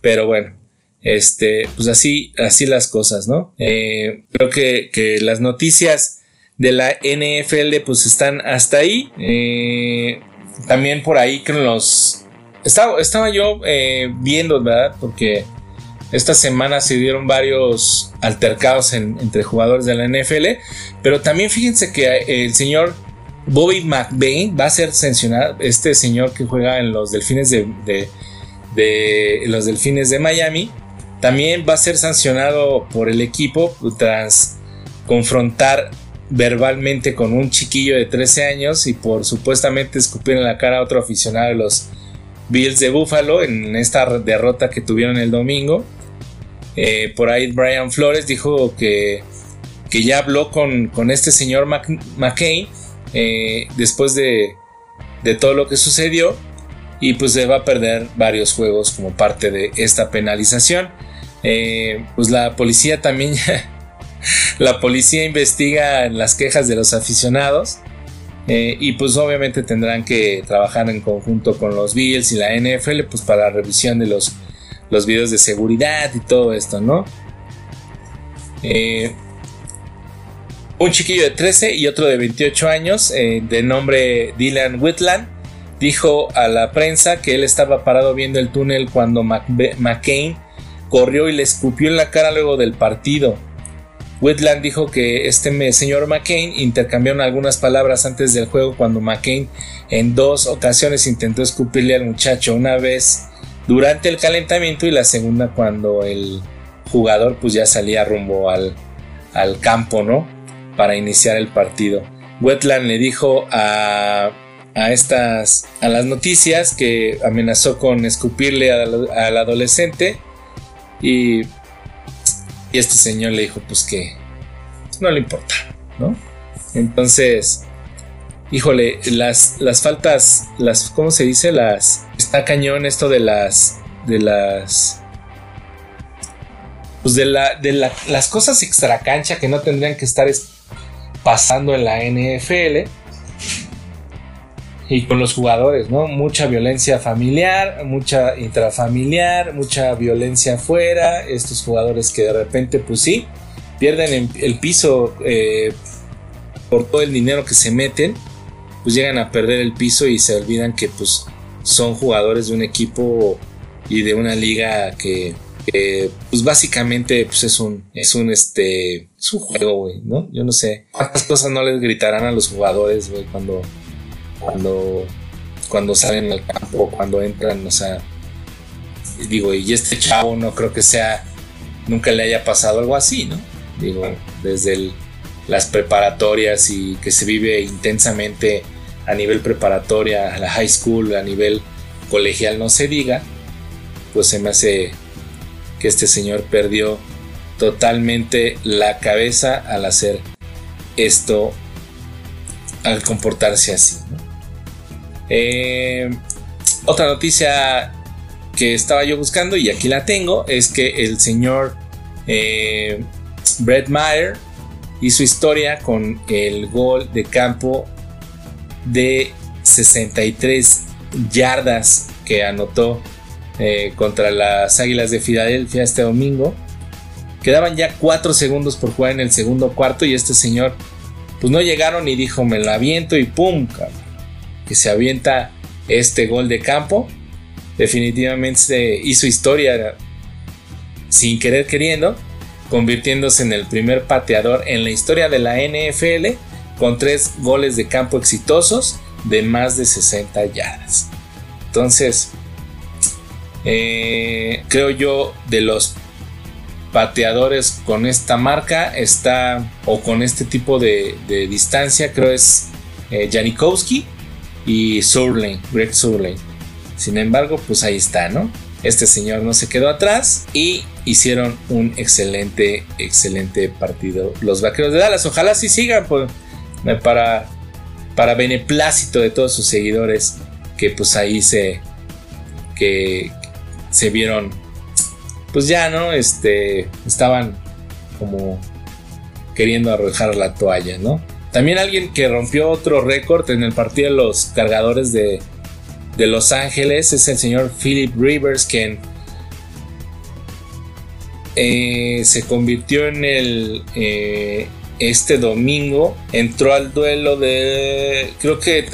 Pero bueno, este, pues así, así las cosas, ¿no? Eh, creo que, las noticias de la NFL pues están hasta ahí. Eh, también por ahí que los... Estaba, estaba yo viendo, ¿verdad? Porque esta semana se dieron varios altercados entre jugadores de la NFL, pero también fíjense que el señor Bobby McBain va a ser sancionado, este señor que juega en los Delfines de, los Delfines de Miami, también va a ser sancionado por el equipo tras confrontar verbalmente con un chiquillo de 13 años y por supuestamente escupir en la cara a otro aficionado de los Bills de Buffalo en esta derrota que tuvieron el domingo. Eh, por ahí Brian Flores dijo que, que ya habló con, este señor McCain eh, después de, todo lo que sucedió y pues se va a perder varios juegos como parte de esta penalización. Eh, pues la policía también la policía investiga las quejas de los aficionados y pues obviamente tendrán que trabajar en conjunto con los Bills y la NFL pues para la revisión de los los videos de seguridad y todo esto, ¿no? Eh, un chiquillo de 13 y otro de 28 años, eh, de nombre Dylan Whitland, dijo a la prensa que él estaba parado viendo el túnel cuando McCain corrió y le escupió en la cara luego del partido. Whitland dijo que este señor McCain intercambiaron algunas palabras antes del juego cuando McCain en dos ocasiones intentó escupirle al muchacho. Una vez durante el calentamiento y la segunda cuando el jugador pues ya salía rumbo al, campo, ¿no? Para iniciar el partido. Wetland le dijo a, a estas, a las noticias que amenazó con escupirle al, al adolescente y, y este señor le dijo pues que no le importa, ¿no? Entonces, híjole, las, las faltas, las, ¿cómo se dice? Las, está cañón esto de las, de las, pues de, la, de las cosas extra cancha que no tendrían que estar pasando en la NFL y con los jugadores, ¿no? Mucha violencia familiar, mucha intrafamiliar, mucha violencia afuera, estos jugadores que de repente, pues sí, pierden el piso eh, por todo el dinero que se meten pues llegan a perder el piso y se olvidan que pues son jugadores de un equipo y de una liga que, pues básicamente pues es un es un este es un juego güey no yo no sé cuántas cosas no les gritarán a los jugadores güey cuando cuando cuando salen al campo cuando entran o sea digo y este chavo no creo que sea nunca le haya pasado algo así no digo desde las preparatorias y que se vive intensamente a nivel preparatoria, a la high school, a nivel colegial, no se diga, pues se me hace que este señor perdió totalmente la cabeza al hacer esto, al comportarse así. Eh, otra noticia que estaba yo buscando y aquí la tengo es que el señor eh, Brett Meyer hizo historia con el gol de campo de 63 yardas que anotó eh, contra las Águilas de Filadelfia este domingo. Quedaban ya 4 segundos por jugar en el segundo cuarto y este señor pues no llegaron y dijo me la aviento y pum, que se avienta este gol de campo. Definitivamente se hizo historia sin querer queriendo, convirtiéndose en el primer pateador en la historia de la NFL con tres goles de campo exitosos de más de 60 yardas. Entonces, eh, creo yo de los pateadores con esta marca está o con este tipo de, distancia creo es eh, Janikowski y Surlane, Greg Surlane. Sin embargo, pues ahí está, ¿no? Este señor no se quedó atrás y hicieron un excelente, excelente partido. Los vaqueros de Dallas, ojalá sí sigan pues, para, para beneplácito de todos sus seguidores que pues ahí se, que se vieron, pues ya, ¿no? Este, estaban como queriendo arrojar la toalla, ¿no? También alguien que rompió otro récord en el partido de los cargadores de, de Los Ángeles es el señor Philip Rivers, quien eh, se convirtió en el eh, este domingo. Entró al duelo de. Creo que.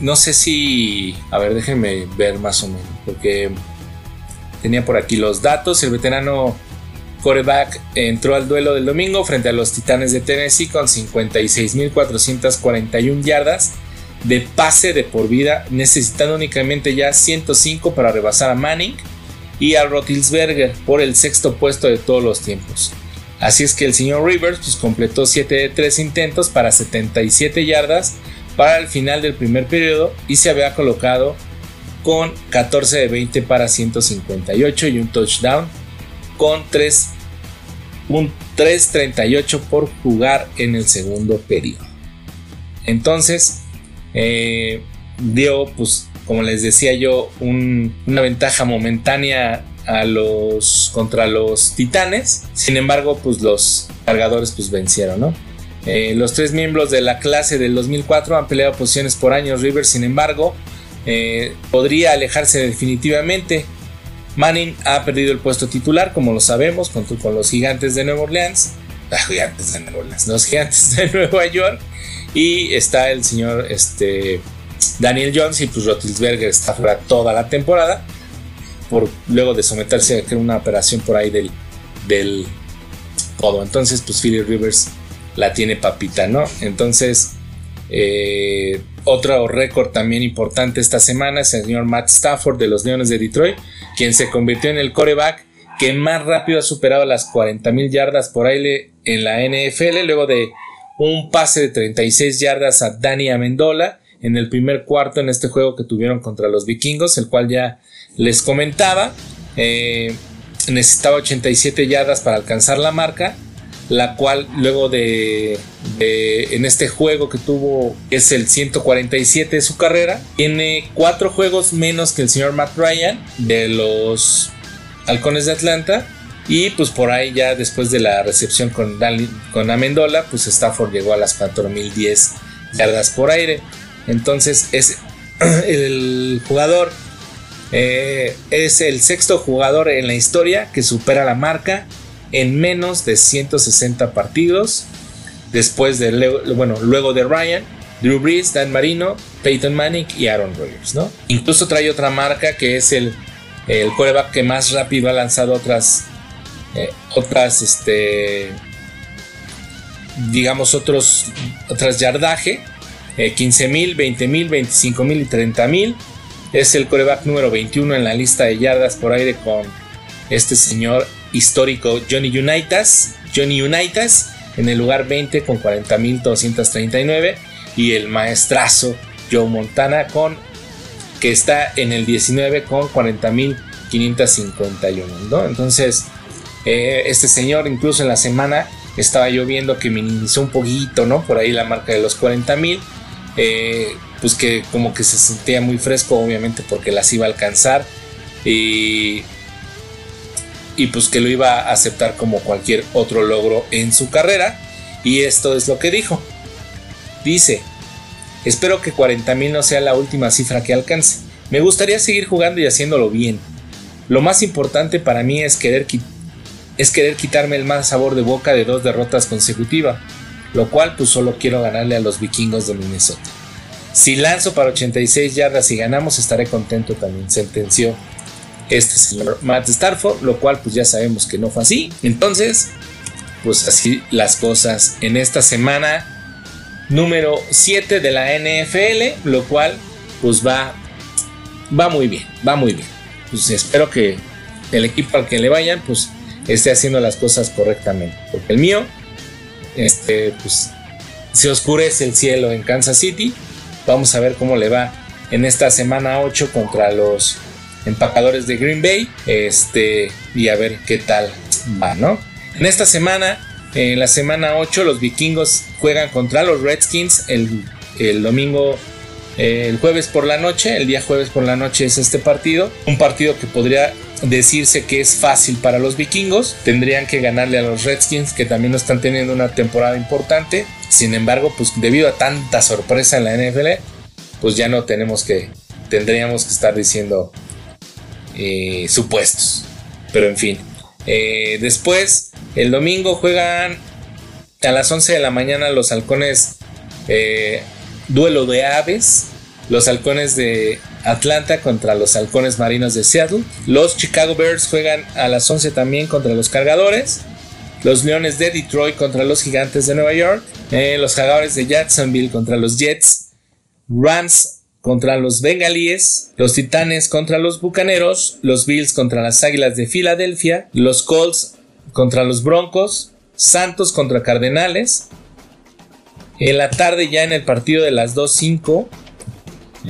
No sé si. A ver, déjenme ver más o menos. Porque tenía por aquí los datos. El veterano coreback entró al duelo del domingo frente a los Titanes de Tennessee con 56.441 yardas de pase de por vida, necesitando únicamente ya 105 para rebasar a Manning y a Rotilsberger por el sexto puesto de todos los tiempos. Así es que el señor Rivers pues, completó 7 de 3 intentos para 77 yardas para el final del primer periodo y se había colocado con 14 de 20 para 158 y un touchdown con 3 un 3.38 por jugar en el segundo periodo. Entonces, eh, dio, pues, como les decía yo, una ventaja momentánea a los contra los titanes. Sin embargo, pues los cargadores pues vencieron, ¿no? Eh, los tres miembros de la clase del 2004 han peleado posiciones por años. River, sin embargo, eh, podría alejarse definitivamente. Manning ha perdido el puesto titular, como lo sabemos, con, los gigantes de Nueva Orleans. Ah, gigantes de Nueva Orleans, los gigantes de Nueva York. Y está el señor este, Daniel Jones y pues Rotilsberger está fuera toda la temporada. Por, luego de someterse a una operación por ahí del, del codo. Entonces, pues Philly Rivers la tiene papita, ¿no? Entonces, eh, otro récord también importante esta semana es el señor Matt Stafford de los Leones de Detroit, quien se convirtió en el coreback que más rápido ha superado las 40 mil yardas por aire en la NFL, luego de un pase de 36 yardas a Dani Amendola en el primer cuarto en este juego que tuvieron contra los vikingos, el cual ya les comentaba. Eh, necesitaba 87 yardas para alcanzar la marca la cual luego de, en este juego que tuvo es el 147 de su carrera, tiene cuatro juegos menos que el señor Matt Ryan de los Halcones de Atlanta y pues por ahí ya después de la recepción con, con Amendola, pues Stafford llegó a las 4010 yardas por aire. Entonces es el jugador, eh, es el sexto jugador en la historia que supera la marca en menos de 160 partidos. Después de, bueno, luego de Ryan, Drew Brees, Dan Marino, Peyton Manning y Aaron Rodgers, ¿no? Incluso trae otra marca que es el, el quarterback que más rápido ha lanzado otras, eh, otras, este, digamos, otros, otras yardaje, eh, 15 mil, 20 mil, 25 mil y 30 mil. Es el coreback número 21 en la lista de yardas por aire con este señor histórico Johnny Unitas, Johnny Unitas en el lugar 20 con 40.239 y el maestrazo Joe Montana con que está en el 19 con 40.551, ¿no? Entonces, eh, este señor incluso en la semana estaba yo viendo que minimizó un poquito, ¿no? Por ahí la marca de los 40.000, eh, pues que como que se sentía muy fresco, obviamente porque las iba a alcanzar y y pues que lo iba a aceptar como cualquier otro logro en su carrera. Y esto es lo que dijo. Dice, espero que 40.000 no sea la última cifra que alcance. Me gustaría seguir jugando y haciéndolo bien. Lo más importante para mí es querer, quitarme el mal sabor de boca de dos derrotas consecutivas, lo cual pues solo quiero ganarle a los vikingos de Minnesota. Si lanzo para 86 yardas y ganamos estaré contento también, sentenció este señor Matt Starford, lo cual pues ya sabemos que no fue así. Entonces, pues así las cosas en esta semana número 7 de la NFL, lo cual pues va va muy bien, va muy bien. Pues espero que el equipo al que le vayan pues esté haciendo las cosas correctamente, porque el mío este pues se oscurece el cielo en Kansas City. Vamos a ver cómo le va en esta semana 8 contra los empacadores de Green Bay. Este, y a ver qué tal va, ¿no? En esta semana, en la semana 8, los vikingos juegan contra los Redskins el, el domingo, el jueves por la noche. El día jueves por la noche es este partido. Un partido que podría decirse que es fácil para los vikingos. Tendrían que ganarle a los Redskins, que también no están teniendo una temporada importante. Sin embargo, pues debido a tanta sorpresa en la NFL, pues ya no tenemos que, tendríamos que estar diciendo eh, supuestos. Pero en fin. Eh, después, el domingo juegan a las 11 de la mañana los halcones. Eh, duelo de aves. Los halcones de Atlanta contra los halcones marinos de Seattle. Los Chicago Bears juegan a las 11 también contra los cargadores. Los Leones de Detroit contra los Gigantes de Nueva York. los Jaguares de Jacksonville contra los Jets. Rams contra los Bengalíes, los Titanes contra los Bucaneros, los Bills contra las Águilas de Filadelfia, los Colts contra los Broncos, Santos contra Cardenales. En la tarde ya en el partido de las 2-5,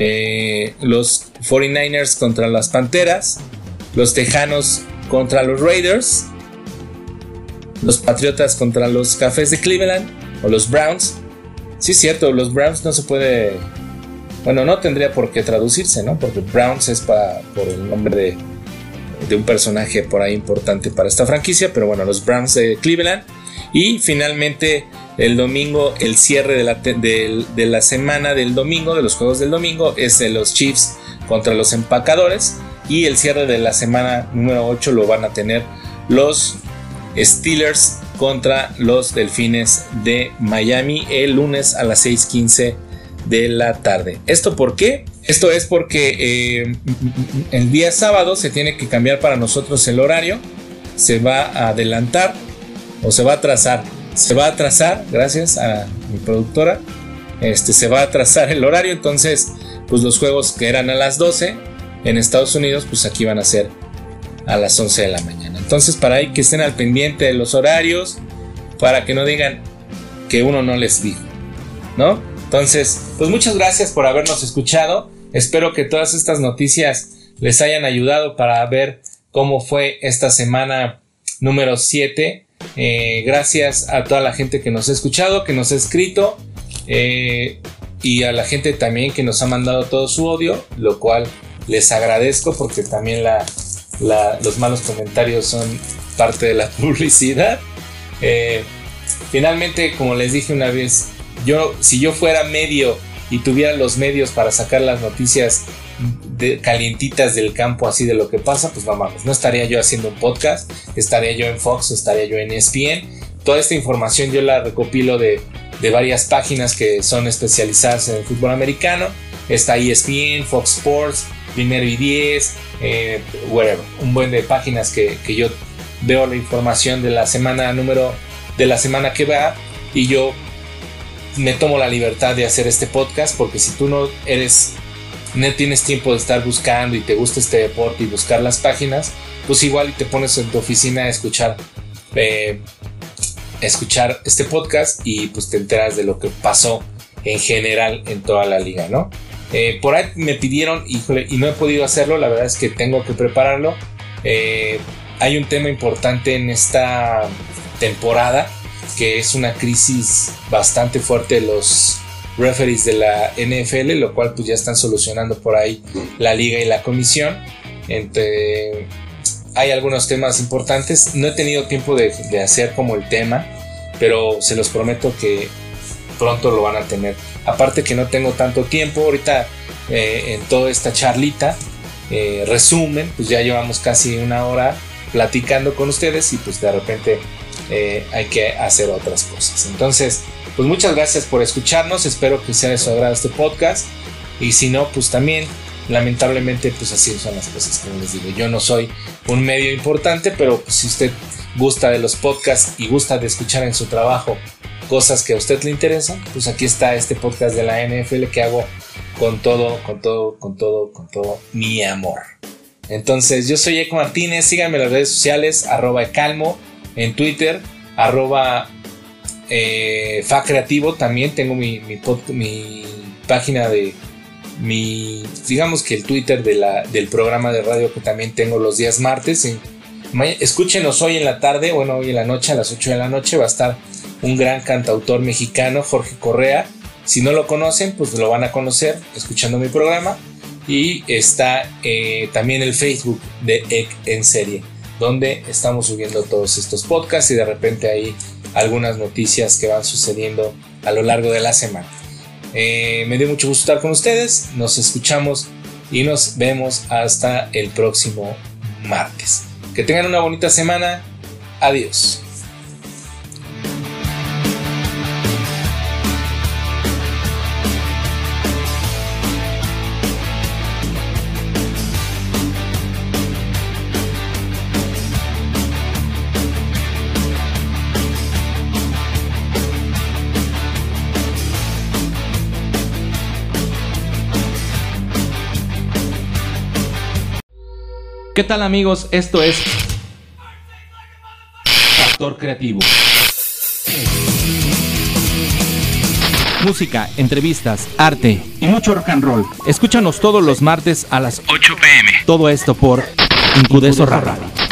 eh, los 49ers contra las Panteras, los Tejanos contra los Raiders, los Patriotas contra los Cafés de Cleveland o los Browns. Sí es cierto, los Browns no se puede bueno, no tendría por qué traducirse, ¿no? Porque Browns es para, por el nombre de, un personaje por ahí importante para esta franquicia, pero bueno, los Browns de Cleveland. Y finalmente el domingo, el cierre de la, de, la semana del domingo, de los juegos del domingo, es de los Chiefs contra los empacadores. Y el cierre de la semana número 8 lo van a tener los Steelers contra los Delfines de Miami el lunes a las 6:15 de la tarde. ¿Esto por qué? Esto es porque eh, el día sábado se tiene que cambiar para nosotros el horario. Se va a adelantar o se va a atrasar. Se va a atrasar, gracias a mi productora. Este, se va a atrasar el horario. Entonces, pues los juegos que eran a las 12 en Estados Unidos, pues aquí van a ser a las 11 de la mañana. Entonces, para ahí que estén al pendiente de los horarios, para que no digan que uno no les dijo, ¿no? Entonces, pues muchas gracias por habernos escuchado. Espero que todas estas noticias les hayan ayudado para ver cómo fue esta semana número 7. Eh, gracias a toda la gente que nos ha escuchado, que nos ha escrito eh, y a la gente también que nos ha mandado todo su odio, lo cual les agradezco porque también los malos comentarios son parte de la publicidad. Eh, finalmente, como les dije una vez, yo, si yo fuera medio y tuviera los medios para sacar las noticias de, calientitas del campo así de lo que pasa, pues vamos, no estaría yo haciendo un podcast, estaría yo en Fox, estaría yo en ESPN. Toda esta información yo la recopilo de, varias páginas que son especializadas en el fútbol americano. Está ESPN, Fox Sports, Primero y Diez, eh, whatever. Un buen de páginas que, que yo veo la información de la semana número de la semana que va y yo me tomo la libertad de hacer este podcast porque si tú no eres, no tienes tiempo de estar buscando y te gusta este deporte y buscar las páginas, pues igual te pones en tu oficina a escuchar, eh, escuchar este podcast y pues te enteras de lo que pasó en general en toda la liga, ¿no? Eh, por ahí me pidieron, y no he podido hacerlo, la verdad es que tengo que prepararlo. Eh, hay un tema importante en esta temporada que es una crisis bastante fuerte de los referees de la NFL, lo cual pues ya están solucionando por ahí la liga y la comisión. Entre hay algunos temas importantes. No he tenido tiempo de, hacer como el tema, pero se los prometo que pronto lo van a tener. Aparte que no tengo tanto tiempo ahorita eh, en toda esta charlita, eh, resumen, pues ya llevamos casi una hora platicando con ustedes y pues de repente eh, hay que hacer otras cosas. Entonces, pues muchas gracias por escucharnos, espero que sea de su agrado este podcast. Y si no, pues también lamentablemente pues así son las cosas como les digo. Yo no soy un medio importante pero pues, si usted gusta de los podcasts y gusta de escuchar en su trabajo cosas que a usted le interesan pues aquí está este podcast de la NFL que hago con todo con todo con todo con todo mi amor. Entonces yo soy Eco Martínez. Síganme en las redes sociales arroba calmo en Twitter arroba eh, creativo también tengo mi, mi, mi página de mi, digamos que el Twitter del programa de radio que también tengo los días martes. escúchenos hoy en la tarde, bueno, hoy en la noche, a las 8 de la noche, va a estar un gran cantautor mexicano, Jorge Correa. Si no lo conocen, pues lo van a conocer escuchando mi programa. Y está eh, también el Facebook de EC en serie, donde estamos subiendo todos estos podcasts y de repente hay algunas noticias que van sucediendo a lo largo de la semana. Eh, me dio mucho gusto estar con ustedes. Nos escuchamos y nos vemos hasta el próximo martes. Que tengan una bonita semana. Adiós. Tal amigos? Esto es Factor Creativo. Música, entrevistas, arte y mucho rock and roll. Escúchanos todos los martes a las 8 pm. Todo esto por Incudeso Radio.